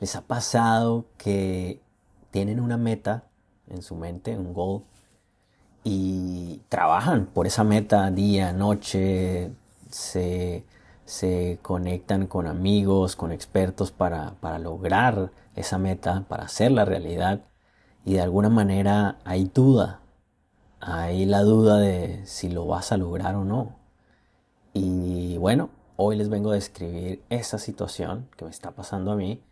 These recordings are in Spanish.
¿Les ha pasado que tienen una meta en su mente, un goal, y trabajan por esa meta día, noche, se, conectan con amigos, con expertos para, para lograr esa meta, para hacerla realidad, y de alguna manera hay duda, hay la duda de si lo vas a lograr o no. Y bueno, hoy les vengo a describir esa situación que me está pasando a mí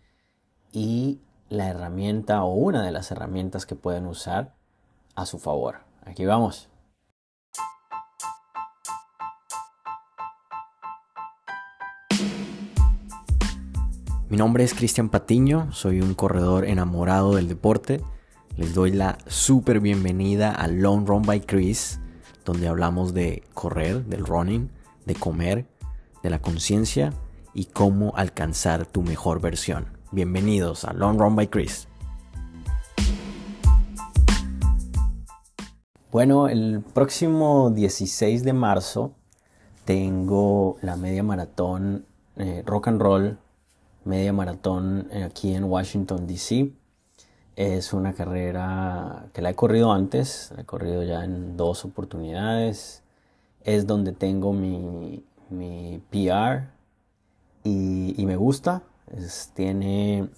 y la herramienta o una de las herramientas que pueden usar a su favor. Aquí vamos. Mi nombre es Cristian Patiño, soy un corredor enamorado del deporte. Les doy la súper bienvenida a Long Run by Chris, donde hablamos de correr, del running, de comer, de la conciencia y cómo alcanzar tu mejor versión. Bienvenidos a Long Run by Chris. Bueno, el próximo 16 de marzo tengo la media maratón eh, rock and roll, media maratón eh, aquí en Washington, D.C. Es una carrera que la he corrido antes, la he corrido ya en dos oportunidades. Es donde tengo mi, mi PR y, y me gusta, es, tiene,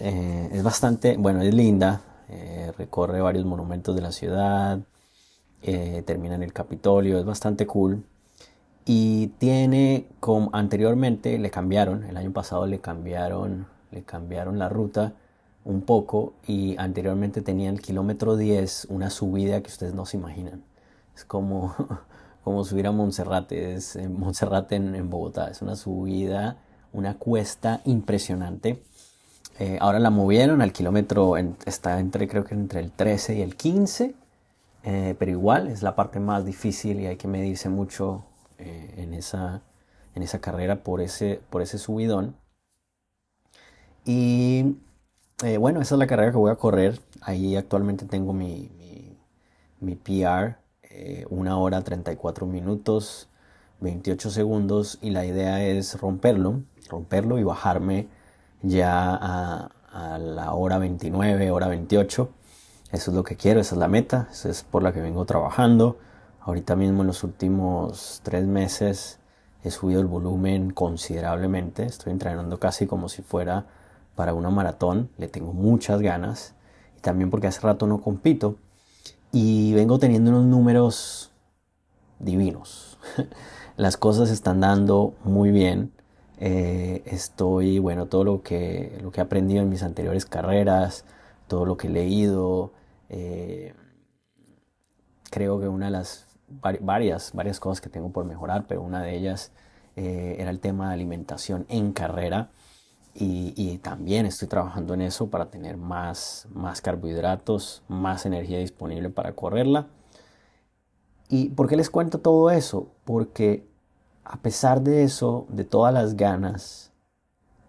eh, es bastante, bueno, es linda, eh, recorre varios monumentos de la ciudad, eh, termina en el Capitolio, es bastante cool. Y tiene, como anteriormente le cambiaron, el año pasado le cambiaron, le cambiaron la ruta un poco y anteriormente tenía el kilómetro 10 una subida que ustedes no se imaginan. Es como, como subir a Monserrate, es Monserrate en Bogotá, es una subida una cuesta impresionante. Eh, ahora la movieron al kilómetro, está entre creo que entre el 13 y el 15, eh, pero igual es la parte más difícil y hay que medirse mucho eh, en, esa, en esa carrera por ese, por ese subidón. Y bueno, esa es la carrera que voy a correr. Ahí actualmente tengo mi, mi, mi PR, una hora 34 minutos, 28 segundos y la idea es romperlo romperlo y bajarme ya a, la hora 29, hora 28. Eso es lo que quiero, esa es la meta, esa es por la que vengo trabajando. Ahorita mismo en los últimos tres meses he subido el volumen considerablemente. Estoy entrenando casi como si fuera para una maratón. Le tengo muchas ganas. Y también porque hace rato no compito. Y vengo teniendo unos números divinos. Las cosas están dando muy bien. Eh, estoy, bueno, todo lo que, lo que he aprendido en mis anteriores carreras, todo lo que he leído, eh, creo que una de las varias, varias cosas que tengo por mejorar, pero una de ellas eh, era el tema de alimentación en carrera. Y, y, también estoy trabajando en eso para tener más, más carbohidratos, más energía disponible para correrla. ¿Y por qué les cuento todo eso? Porque a pesar de eso, de todas las ganas,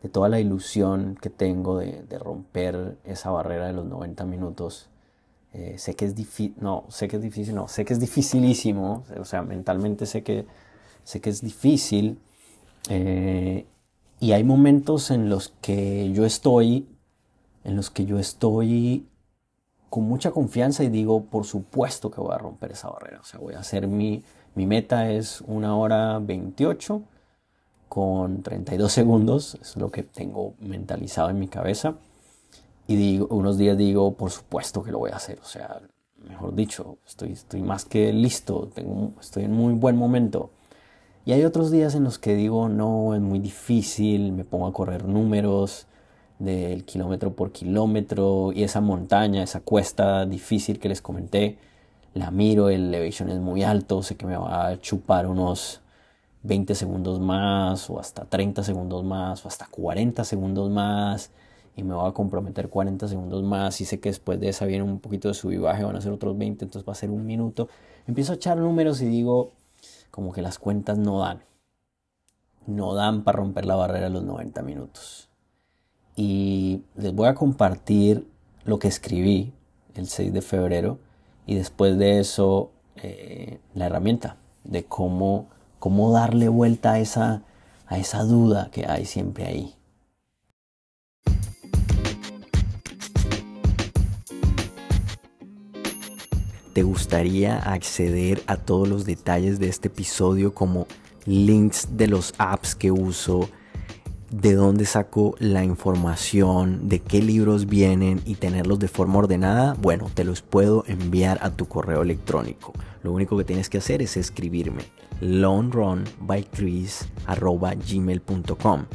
de toda la ilusión que tengo de, romper esa barrera de los 90 minutos, eh, sé que es difícil, no, sé que es difícil, no, sé que es dificilísimo, o sea, mentalmente sé que, sé que es difícil. Eh, y hay momentos en los que yo estoy, en los que yo estoy con mucha confianza y digo, por supuesto que voy a romper esa barrera, o sea, voy a hacer mi, mi meta es una hora 28 con 32 segundos, es lo que tengo mentalizado en mi cabeza. Y digo, unos días digo, por supuesto que lo voy a hacer, o sea, mejor dicho, estoy, estoy más que listo, tengo, estoy en muy buen momento. Y hay otros días en los que digo, no, es muy difícil, me pongo a correr números del kilómetro por kilómetro y esa montaña, esa cuesta difícil que les comenté, la miro, el elevation es muy alto, sé que me va a chupar unos 20 segundos más o hasta 30 segundos más o hasta 40 segundos más y me voy a comprometer 40 segundos más y sé que después de esa viene un poquito de sub y baje, van a ser otros 20, entonces va a ser un minuto. Empiezo a echar números y digo como que las cuentas no dan. No dan para romper la barrera de los 90 minutos y les voy a compartir lo que escribí el 6 de febrero y después de eso eh, la herramienta de cómo, cómo darle vuelta a esa, a esa duda que hay siempre ahí. ¿Te gustaría acceder a todos los detalles de este episodio como links de los apps que uso, de dónde saco la información, de qué libros vienen y tenerlos de forma ordenada, bueno, te los puedo enviar a tu correo electrónico. Lo único que tienes que hacer es escribirme longrunbychris.gmail.com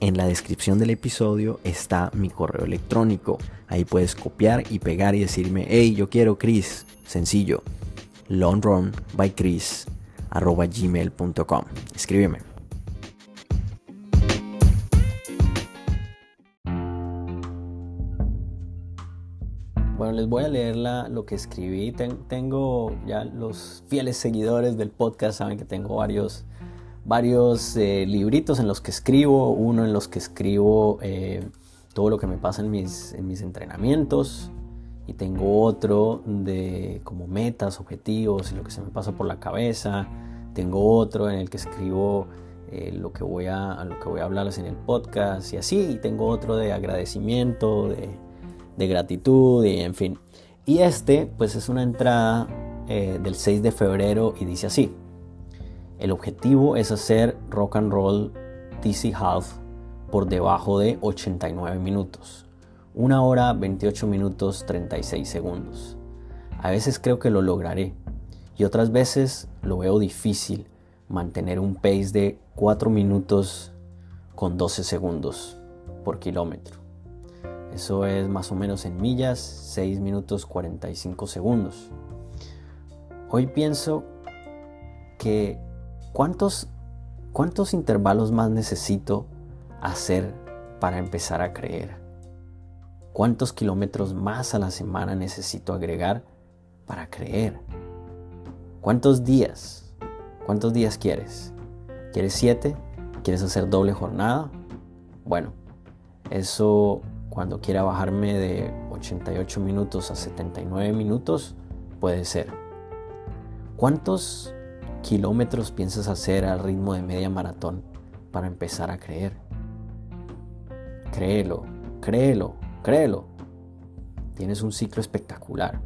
En la descripción del episodio está mi correo electrónico. Ahí puedes copiar y pegar y decirme, hey, yo quiero Chris. Sencillo. longrunbychris.gmail.com Escríbeme. Les voy a leer lo que escribí. tengo ya los fieles seguidores del podcast, saben que tengo varios, varios eh, libritos en los que escribo, uno en los que escribo eh, todo lo que me pasa en mis, en mis entrenamientos y tengo otro de como metas, objetivos y lo que se me pasa por la cabeza. Tengo otro en el que escribo eh, lo, que voy a, lo que voy a hablarles en el podcast y así. Y tengo otro de agradecimiento, de de gratitud y en fin. Y este pues es una entrada eh, del 6 de febrero y dice así. El objetivo es hacer rock and roll DC Half por debajo de 89 minutos. Una hora 28 minutos 36 segundos. A veces creo que lo lograré y otras veces lo veo difícil mantener un pace de 4 minutos con 12 segundos por kilómetro. Eso es más o menos en millas, 6 minutos 45 segundos. Hoy pienso que cuántos, cuántos intervalos más necesito hacer para empezar a creer. ¿Cuántos kilómetros más a la semana necesito agregar para creer? ¿Cuántos días? ¿Cuántos días quieres? ¿Quieres siete? ¿Quieres hacer doble jornada? Bueno, eso cuando quiera bajarme de 88 minutos a 79 minutos, puede ser. ¿Cuántos kilómetros piensas hacer al ritmo de media maratón para empezar a creer? Créelo, créelo, créelo. Tienes un ciclo espectacular.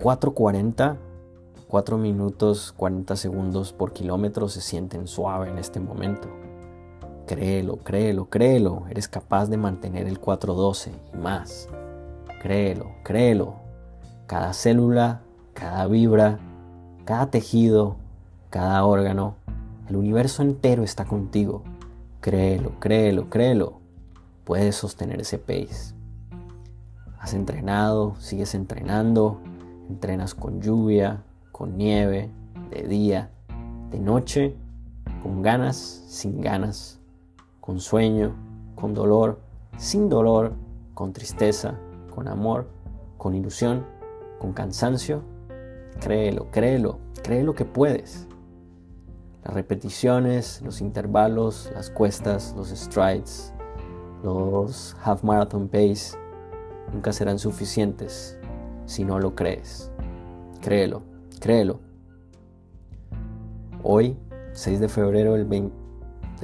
4.40, 4 minutos 40 segundos por kilómetro se sienten suave en este momento. Créelo, créelo, créelo. Eres capaz de mantener el 412 y más. Créelo, créelo. Cada célula, cada vibra, cada tejido, cada órgano, el universo entero está contigo. Créelo, créelo, créelo. Puedes sostener ese pace. Has entrenado, sigues entrenando, entrenas con lluvia, con nieve, de día, de noche, con ganas, sin ganas, con sueño, con dolor, sin dolor, con tristeza, con amor, con ilusión, con cansancio. Créelo, créelo, créelo que puedes. Las repeticiones, los intervalos, las cuestas, los strides, los half marathon pace nunca serán suficientes si no lo crees. Créelo, créelo. Hoy, 6 de febrero del 20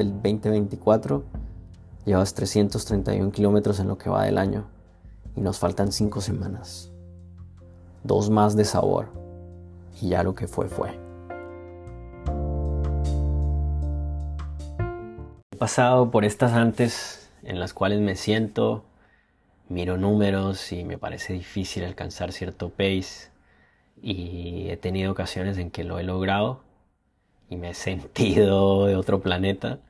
del 2024 llevas 331 kilómetros en lo que va del año y nos faltan 5 semanas. Dos más de sabor y ya lo que fue fue. He pasado por estas antes en las cuales me siento, miro números y me parece difícil alcanzar cierto pace y he tenido ocasiones en que lo he logrado y me he sentido de otro planeta.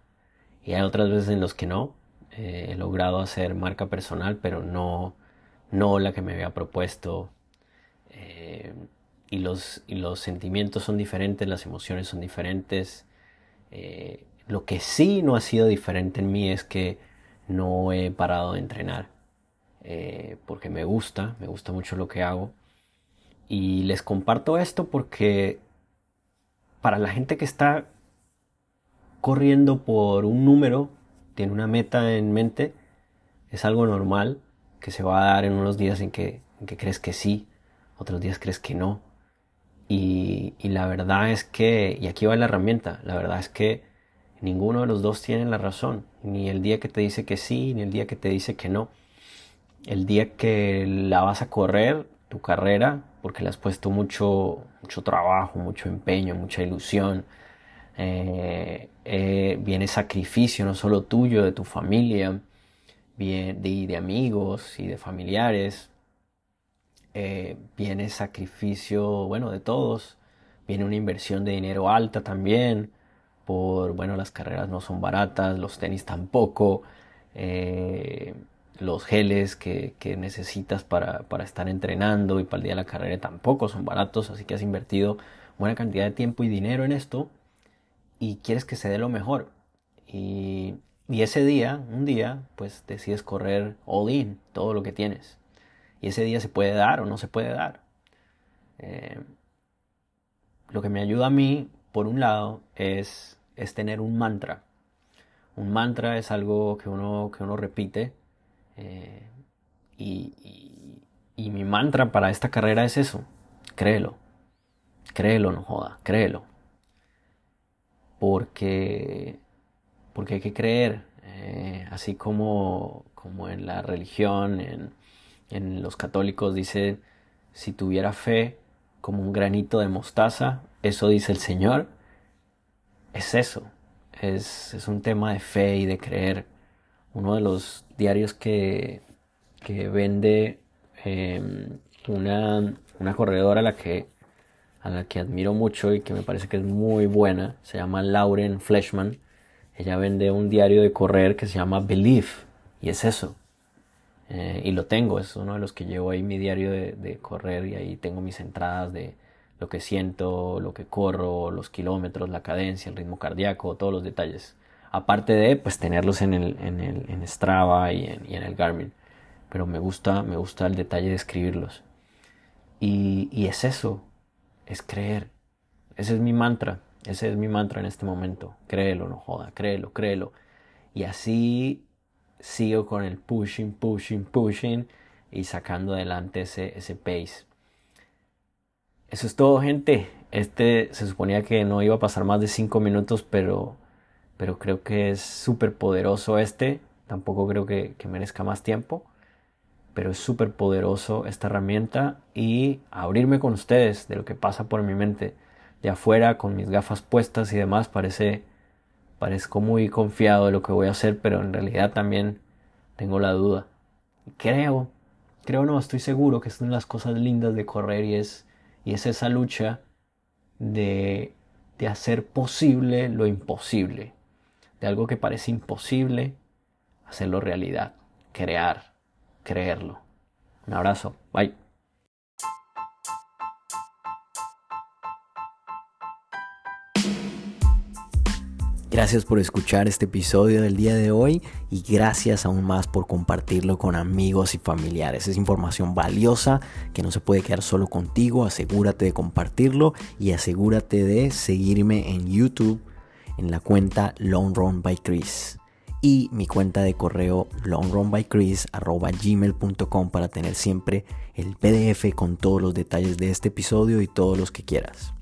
Y hay otras veces en los que no. Eh, he logrado hacer marca personal, pero no, no la que me había propuesto. Eh, y, los, y los sentimientos son diferentes, las emociones son diferentes. Eh, lo que sí no ha sido diferente en mí es que no he parado de entrenar. porque me gusta, me gusta mucho lo que hago. Y les comparto esto porque para la gente que está corriendo por un número, tiene una meta en mente, es algo normal que se va a dar en unos días en que, crees que sí, otros días crees que no. Y, la verdad es que, y aquí va la herramienta, la verdad es que ninguno de los dos tiene la razón, ni el día que te dice que sí, ni el día que te dice que no. El día que la vas a correr tu carrera, porque le has puesto mucho, mucho trabajo, mucho empeño, mucha ilusión. Eh, eh, viene sacrificio no solo tuyo, de tu familia, de, de amigos y de familiares. Eh, viene sacrificio, bueno, de todos. Viene una inversión de dinero alta también. Por, bueno, las carreras no son baratas, los tenis tampoco los geles que, necesitas para, estar entrenando y para el día de la carrera tampoco son baratos, así que has invertido buena cantidad de tiempo y dinero en esto y quieres que se dé lo mejor. Y, ese día, un día, pues decides correr all in, todo lo que tienes. Y ese día se puede dar o no se puede dar. Eh, lo que me ayuda a mí, por un lado, es, es tener un mantra. Un mantra es algo que uno, que uno repite eh, y, mi mantra para esta carrera es eso, créelo, créelo, no joda, créelo. Porque, porque hay que creer, eh, así como, como en la religión, en, en los católicos dice, si tuviera fe como un granito de mostaza, eso dice el Señor, es eso, es, es un tema de fe y de creer. Uno de los diarios que, vende em, una, corredora a la que a la que admiro mucho y que me parece que es muy buena, se llama Lauren Fleshman. Ella vende un diario de correr que se llama Belief y es eso. Eh, y lo tengo, es uno de los que llevo ahí mi diario de, de, correr y ahí tengo mis entradas de lo que siento, lo que corro, los kilómetros, la cadencia, el ritmo cardíaco, todos los detalles. Aparte de pues tenerlos en el, en el en Strava y en, y en, el Garmin. Pero me gusta, me gusta el detalle de escribirlos. Y, y es eso, es creer. Ese es mi mantra. Ese es mi mantra en este momento. Créelo, no joda, créelo, créelo. Y así sigo con el pushing, pushing, pushing y sacando adelante ese, ese pace. Eso es todo, gente. Este se suponía que no iba a pasar más de 5 minutos, pero pero creo que es súper poderoso este. Tampoco creo que, merezca más tiempo, pero es súper poderoso esta herramienta y abrirme con ustedes de lo que pasa por mi mente. De afuera, con mis gafas puestas y demás, parece, parezco muy confiado de lo que voy a hacer, pero en realidad también tengo la duda. Creo, creo no, estoy seguro que son las cosas lindas de correr y es, y es esa lucha de, de hacer posible lo imposible de algo que parece imposible, hacerlo realidad, crear, creerlo. Un abrazo, bye. Gracias por escuchar este episodio del día de hoy y gracias aún más por compartirlo con amigos y familiares. Es información valiosa que no se puede quedar solo contigo. Asegúrate de compartirlo y asegúrate de seguirme en YouTube en la cuenta Long Run by Chris y mi cuenta de correo longrunbychris.gmail.com para tener siempre el PDF con todos los detalles de este episodio y todos los que quieras.